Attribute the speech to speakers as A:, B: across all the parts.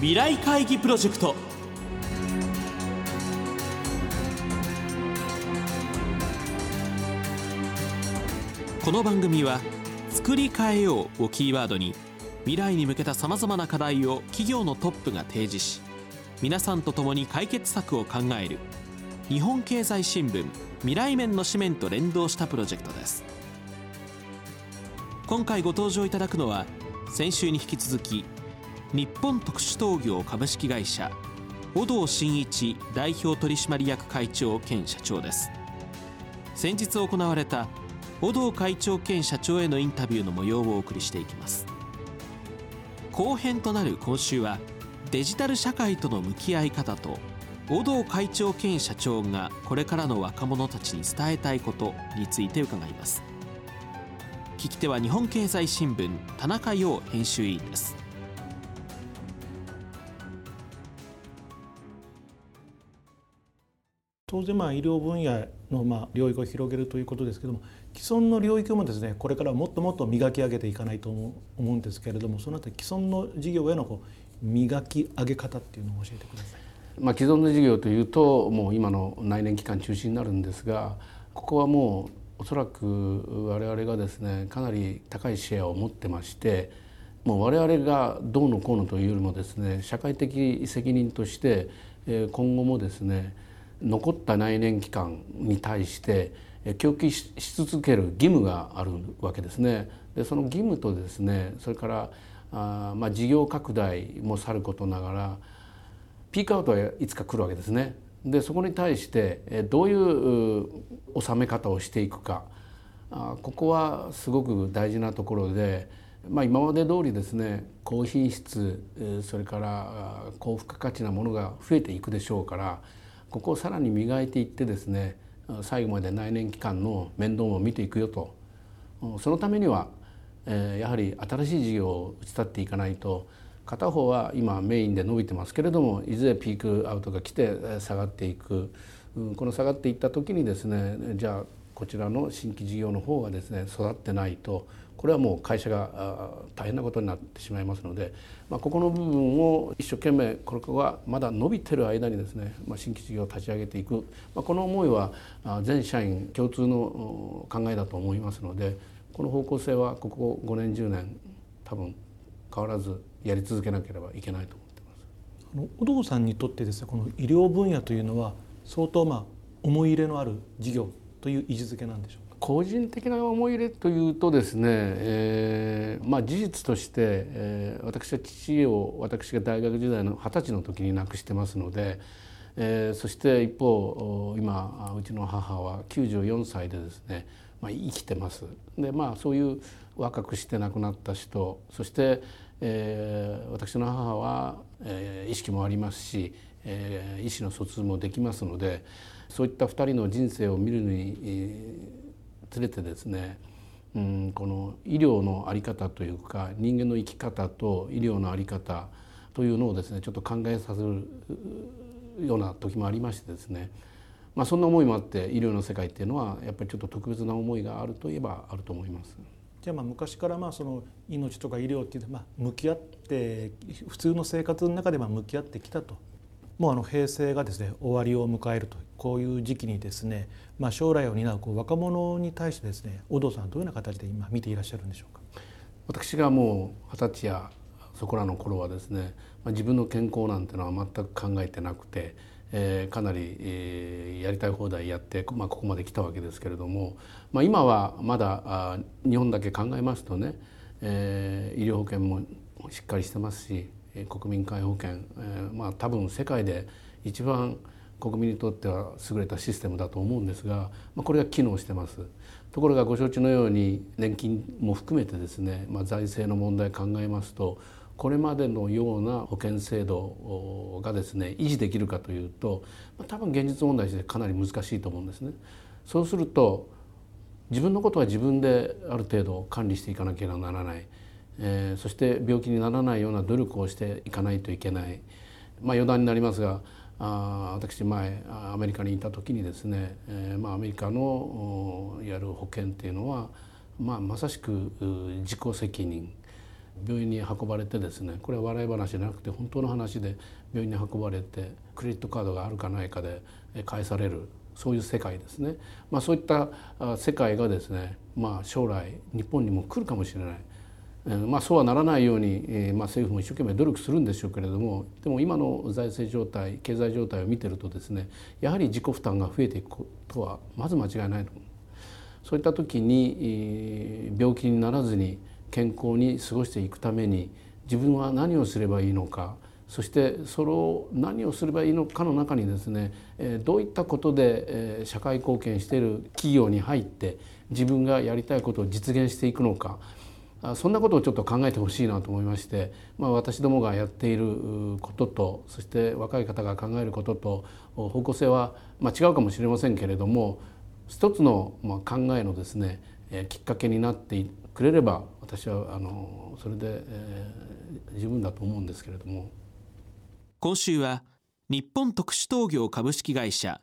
A: 未来会議プロジェクト。この番組は「作り変えよう」をキーワードに未来に向けたさまざまな課題を企業のトップが提示し皆さんと共に解決策を考える。日本経済新聞未来面の紙面と連動したプロジェクトです。今回ご登場いただくのは先週に引き続き日本特殊陶業株式会社小道真一代表取締役会長兼社長です。先日行われた小道会長兼社長へのインタビューの模様をお送りしていきます。後編となる今週はデジタル社会との向き合い方と小道会長兼社長がこれからの若者たちに伝えたいことについて伺います。聞き手は日本経済新聞田中陽編集委員です。
B: 当然まあ医療分野のま領域を広げるということですけども既存の領域もですねこれからもっともっと磨き上げていかないと思うんですけれどもそのあたり既存の事業へのこう磨き上げ方っていうのを教えてください。
C: まあ、既存の事業というともう今の内燃機関中心になるんですがここはもうおそらく我々がですねかなり高いシェアを持ってましてもう我々がどうのこうのというよりもですね社会的責任として今後もですね残った内燃機関に対して供給し続ける義務があるわけですね。でその義務とですねそれからあまあ事業拡大もさることながらピークアウトはいつか来るわけですね。でそこに対してどういう収め方をしていくかあここはすごく大事なところで、まあ、今まで通りですね高品質それから高付加価値なものが増えていくでしょうからここをさらに磨いていってですね最後まで内燃機関の面倒も見ていくよと。そのためにはやはり新しい事業を打ち立っていかないと片方は今メインで伸びてますけれどもいずれピークアウトが来て下がっていく。この下がっていった時にですねじゃあこちらの新規事業の方がですね育ってないとこれはもう会社が大変なことになってしまいますので、まあ、ここの部分を一生懸命これはまだ伸びてる間にですね、まあ、新規事業を立ち上げていく、まあ、この思いは全社員共通の考えだと思いますのでこの方向性はここ5年10年多分変わらずやり続けなければいけないと思ってます。
B: あの小堂さんにとってですねこの医療分野というのは相当まあ思い入れのある事業という位置づけなんでしょうか？
C: 個人的な思い入れというとですね、えーまあ、事実として、えー、私は父を私が大学時代の二十歳の時に亡くしてますので、えー、そして一方今うちの母は94歳でですね、まあ、生きてます。でまあそういう若くして亡くなった人そして、えー、私の母は、えー、意識もありますし、えー、意思の疎通もできますのでそういった2人の人生を見るに、えーつれてですねうんこの医療の在り方というか人間の生き方と医療の在り方というのをですねちょっと考えさせるような時もありましてですね、まあ、そんな思いもあって医療の世界っていうのはやっぱりちょっと特別な思いがあるといえばあると思います。
B: じゃあまあ昔からまあその命とか医療っていうまあ向き合って普通の生活の中でまあ向き合ってきたともうあの平成がですね終わりを迎えるとこういう時期にですね、まあ、将来を担うこう若者に対してですね小堂さんはどういうような形で今見ていらっしゃるんでしょうか？
C: 私がもう二十歳やそこらの頃はですね、まあ、自分の健康なんてのは全く考えてなくて、えー、かなり、えー、やりたい放題やって、まあ、ここまで来たわけですけれども、まあ、今はまだあ日本だけ考えますとね、えー、医療保険もしっかりしてますし国民皆保険、えー、まあ多分世界で一番国民にとっては優れたシステムだと思うんですが、まあ、これが機能してます。ところがご承知のように年金も含めてですね、まあ、財政の問題考えますとこれまでのような保険制度がですね維持できるかというと、まあ、多分現実問題としてかなり難しいと思うんですね。そうすると自分のことは自分である程度管理していかなければならない、えー、そして病気にならないような努力をしていかないといけない、まあ、余談になりますがあ私前アメリカにいた時にですね、えーまあ、アメリカのやる保険っていうのは、まあ、まさしく自己責任。病院に運ばれてですねこれは笑い話じゃなくて本当の話で病院に運ばれてクレジットカードがあるかないかで返される。そういう世界ですね、まあ、そういった世界がですね、まあ、将来日本にも来るかもしれない。まあ、そうはならないように、えまあ、政府も一生懸命努力するんでしょうけれどもでも今の財政状態経済状態を見てるとですねやはり自己負担が増えていくことはまず間違いないと思う。そういった時に病気にならずに健康に過ごしていくために自分は何をすればいいのかそしてそれを何をすればいいのかの中にですねどういったことで社会貢献している企業に入って自分がやりたいことを実現していくのかそんなことをちょっと考えてほしいなと思いまして、まあ、私どもがやっていることとそして若い方が考えることと方向性は、まあ、違うかもしれませんけれども一つの考えのですねきっかけになってくれれば私はあのそれで、えー、十分だと思うんですけれども。
A: 今週は日本特殊陶業株式会社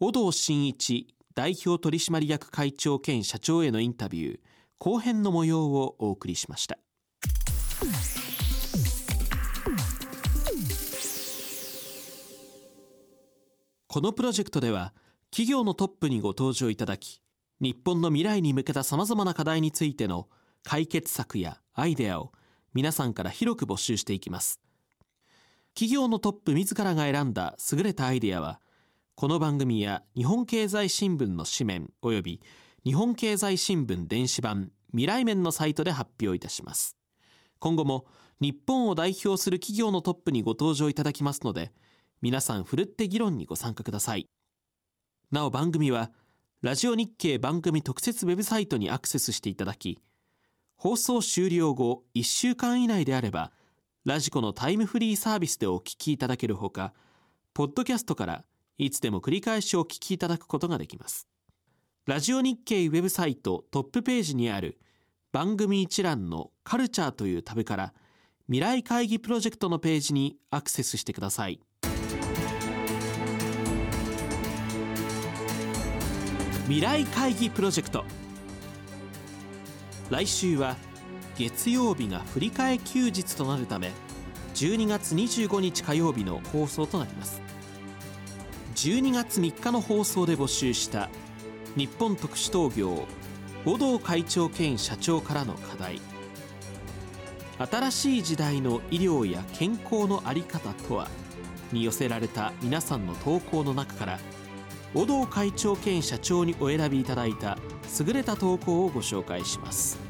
A: 小道真一代表取締役会長兼社長へのインタビュー。後編の模様をお送りしました。このプロジェクトでは企業のトップにご登場いただき日本の未来に向けたさまざまな課題についての解決策やアイデアを皆さんから広く募集していきます。企業のトップ自らが選んだ優れたアイデアはこの番組や日本経済新聞の紙面及び日本経済新聞電子版未来面のサイトで発表いたします。今後も日本を代表する企業のトップにご登場いただきますので皆さんふるって議論にご参加ください。なお番組はラジオ日経番組特設ウェブサイトにアクセスしていただき放送終了後1週間以内であればラジコのタイムフリーサービスでお聞きいただけるほかポッドキャストからいつでも繰り返しお聞きいただくことができます。ラジオ日経ウェブサイトトップページにある番組一覧のカルチャーというタブから未来会議プロジェクトのページにアクセスしてください。未来会議プロジェクト。来週は月曜日が振り替え休日となるため12月25日火曜日の放送となります。12月3日の放送で募集した日本特殊陶業五道会長兼社長からの課題。新しい時代の医療や健康の在り方とはに寄せられた皆さんの投稿の中から五道会長兼社長にお選びいただいた優れた投稿をご紹介します。